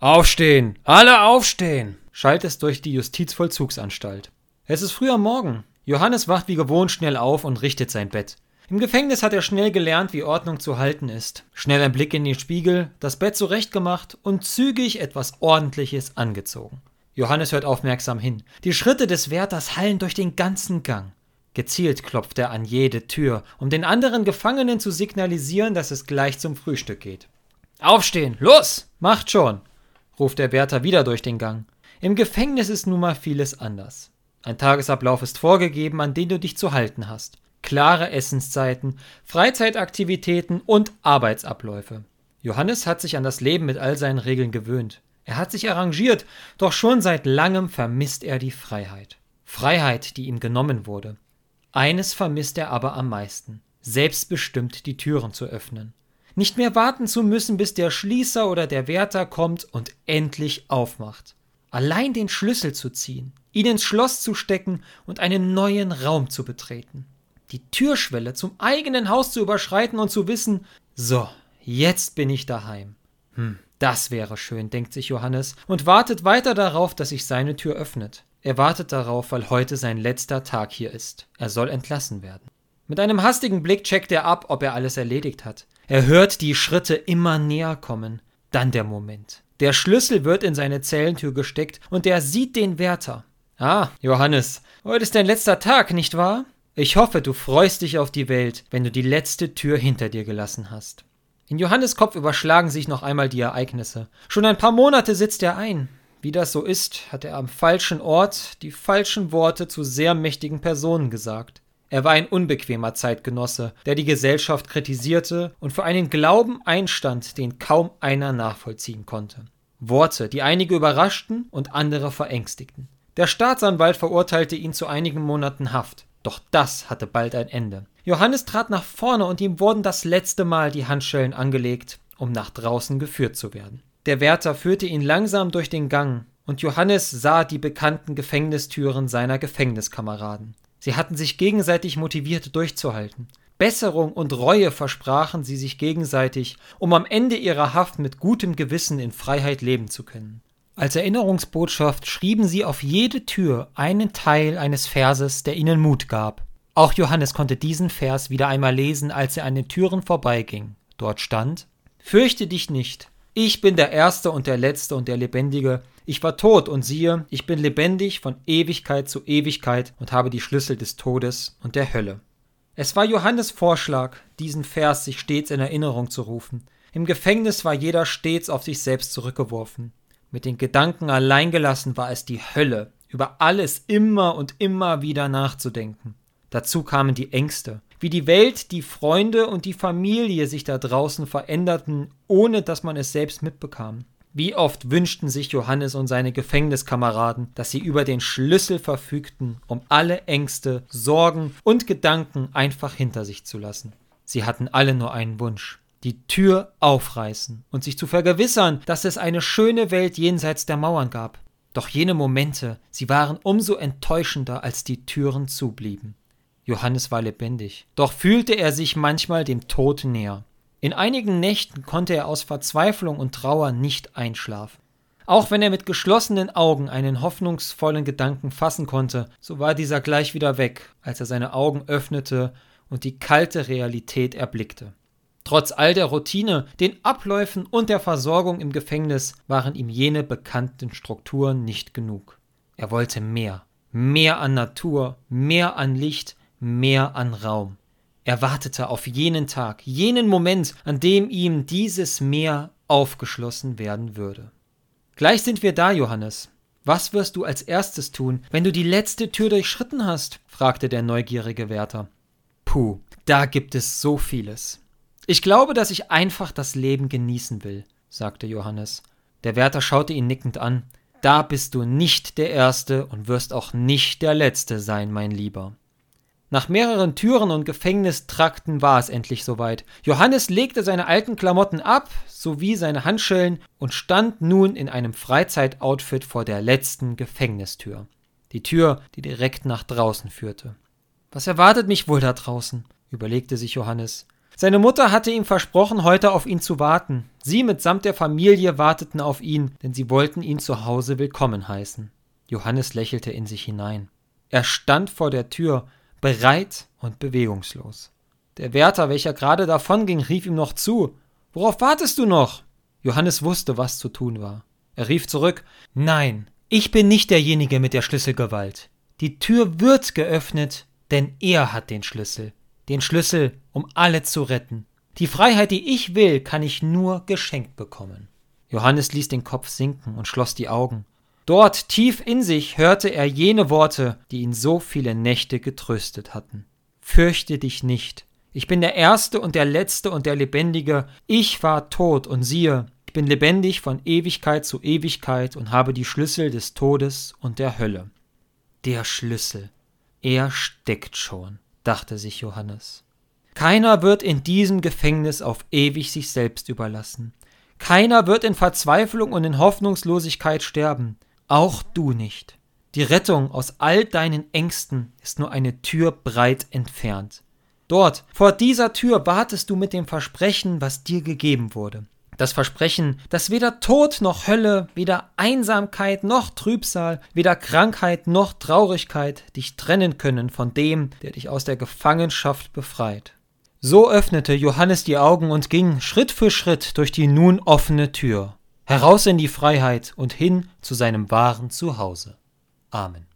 Aufstehen! Alle aufstehen! schallt es durch die Justizvollzugsanstalt. Es ist früh am Morgen. Johannes wacht wie gewohnt schnell auf und richtet sein Bett. Im Gefängnis hat er schnell gelernt, wie Ordnung zu halten ist. Schnell ein Blick in den Spiegel, das Bett zurechtgemacht und zügig etwas Ordentliches angezogen. Johannes hört aufmerksam hin. Die Schritte des Wärters hallen durch den ganzen Gang. Gezielt klopft er an jede Tür, um den anderen Gefangenen zu signalisieren, dass es gleich zum Frühstück geht. Aufstehen, los! Macht schon! Ruft der Wärter wieder durch den Gang. Im Gefängnis ist nun mal vieles anders. Ein Tagesablauf ist vorgegeben, an den du dich zu halten hast klare Essenszeiten, Freizeitaktivitäten und Arbeitsabläufe. Johannes hat sich an das Leben mit all seinen Regeln gewöhnt. Er hat sich arrangiert, doch schon seit langem vermisst er die Freiheit. Freiheit, die ihm genommen wurde. Eines vermisst er aber am meisten, selbstbestimmt die Türen zu öffnen. Nicht mehr warten zu müssen, bis der Schließer oder der Wärter kommt und endlich aufmacht. Allein den Schlüssel zu ziehen, ihn ins Schloss zu stecken und einen neuen Raum zu betreten die Türschwelle zum eigenen Haus zu überschreiten und zu wissen, so, jetzt bin ich daheim. Hm, das wäre schön, denkt sich Johannes und wartet weiter darauf, dass sich seine Tür öffnet. Er wartet darauf, weil heute sein letzter Tag hier ist. Er soll entlassen werden. Mit einem hastigen Blick checkt er ab, ob er alles erledigt hat. Er hört die Schritte immer näher kommen. Dann der Moment. Der Schlüssel wird in seine Zellentür gesteckt und er sieht den Wärter. Ah, Johannes, heute ist dein letzter Tag, nicht wahr? Ich hoffe, du freust dich auf die Welt, wenn du die letzte Tür hinter dir gelassen hast. In Johannes Kopf überschlagen sich noch einmal die Ereignisse. Schon ein paar Monate sitzt er ein. Wie das so ist, hat er am falschen Ort die falschen Worte zu sehr mächtigen Personen gesagt. Er war ein unbequemer Zeitgenosse, der die Gesellschaft kritisierte und für einen Glauben einstand, den kaum einer nachvollziehen konnte. Worte, die einige überraschten und andere verängstigten. Der Staatsanwalt verurteilte ihn zu einigen Monaten Haft. Doch das hatte bald ein Ende. Johannes trat nach vorne und ihm wurden das letzte Mal die Handschellen angelegt, um nach draußen geführt zu werden. Der Wärter führte ihn langsam durch den Gang, und Johannes sah die bekannten Gefängnistüren seiner Gefängniskameraden. Sie hatten sich gegenseitig motiviert durchzuhalten. Besserung und Reue versprachen sie sich gegenseitig, um am Ende ihrer Haft mit gutem Gewissen in Freiheit leben zu können. Als Erinnerungsbotschaft schrieben sie auf jede Tür einen Teil eines Verses, der ihnen Mut gab. Auch Johannes konnte diesen Vers wieder einmal lesen, als er an den Türen vorbeiging. Dort stand Fürchte dich nicht, ich bin der Erste und der Letzte und der Lebendige, ich war tot und siehe, ich bin lebendig von Ewigkeit zu Ewigkeit und habe die Schlüssel des Todes und der Hölle. Es war Johannes Vorschlag, diesen Vers sich stets in Erinnerung zu rufen. Im Gefängnis war jeder stets auf sich selbst zurückgeworfen. Mit den Gedanken alleingelassen war es die Hölle, über alles immer und immer wieder nachzudenken. Dazu kamen die Ängste, wie die Welt, die Freunde und die Familie sich da draußen veränderten, ohne dass man es selbst mitbekam. Wie oft wünschten sich Johannes und seine Gefängniskameraden, dass sie über den Schlüssel verfügten, um alle Ängste, Sorgen und Gedanken einfach hinter sich zu lassen. Sie hatten alle nur einen Wunsch, die Tür aufreißen und sich zu vergewissern, dass es eine schöne Welt jenseits der Mauern gab. Doch jene Momente, sie waren umso enttäuschender, als die Türen zublieben. Johannes war lebendig, doch fühlte er sich manchmal dem Tod näher. In einigen Nächten konnte er aus Verzweiflung und Trauer nicht einschlafen. Auch wenn er mit geschlossenen Augen einen hoffnungsvollen Gedanken fassen konnte, so war dieser gleich wieder weg, als er seine Augen öffnete und die kalte Realität erblickte. Trotz all der Routine, den Abläufen und der Versorgung im Gefängnis waren ihm jene bekannten Strukturen nicht genug. Er wollte mehr, mehr an Natur, mehr an Licht, mehr an Raum. Er wartete auf jenen Tag, jenen Moment, an dem ihm dieses Meer aufgeschlossen werden würde. Gleich sind wir da, Johannes. Was wirst du als erstes tun, wenn du die letzte Tür durchschritten hast? fragte der neugierige Wärter. Puh, da gibt es so vieles. Ich glaube, dass ich einfach das Leben genießen will, sagte Johannes. Der Wärter schaute ihn nickend an. Da bist du nicht der Erste und wirst auch nicht der Letzte sein, mein Lieber. Nach mehreren Türen und Gefängnistrakten war es endlich soweit. Johannes legte seine alten Klamotten ab, sowie seine Handschellen und stand nun in einem Freizeitoutfit vor der letzten Gefängnistür. Die Tür, die direkt nach draußen führte. Was erwartet mich wohl da draußen? überlegte sich Johannes. Seine Mutter hatte ihm versprochen, heute auf ihn zu warten. Sie mitsamt der Familie warteten auf ihn, denn sie wollten ihn zu Hause willkommen heißen. Johannes lächelte in sich hinein. Er stand vor der Tür, bereit und bewegungslos. Der Wärter, welcher gerade davonging, rief ihm noch zu. Worauf wartest du noch? Johannes wusste, was zu tun war. Er rief zurück Nein, ich bin nicht derjenige mit der Schlüsselgewalt. Die Tür wird geöffnet, denn er hat den Schlüssel. Den Schlüssel, um alle zu retten. Die Freiheit, die ich will, kann ich nur geschenkt bekommen. Johannes ließ den Kopf sinken und schloss die Augen. Dort tief in sich hörte er jene Worte, die ihn so viele Nächte getröstet hatten. Fürchte dich nicht. Ich bin der Erste und der Letzte und der Lebendige. Ich war tot und siehe, ich bin lebendig von Ewigkeit zu Ewigkeit und habe die Schlüssel des Todes und der Hölle. Der Schlüssel. Er steckt schon, dachte sich Johannes. Keiner wird in diesem Gefängnis auf ewig sich selbst überlassen. Keiner wird in Verzweiflung und in Hoffnungslosigkeit sterben. Auch du nicht. Die Rettung aus all deinen Ängsten ist nur eine Tür breit entfernt. Dort, vor dieser Tür, wartest du mit dem Versprechen, was dir gegeben wurde. Das Versprechen, dass weder Tod noch Hölle, weder Einsamkeit noch Trübsal, weder Krankheit noch Traurigkeit dich trennen können von dem, der dich aus der Gefangenschaft befreit. So öffnete Johannes die Augen und ging Schritt für Schritt durch die nun offene Tür heraus in die Freiheit und hin zu seinem wahren Zuhause. Amen.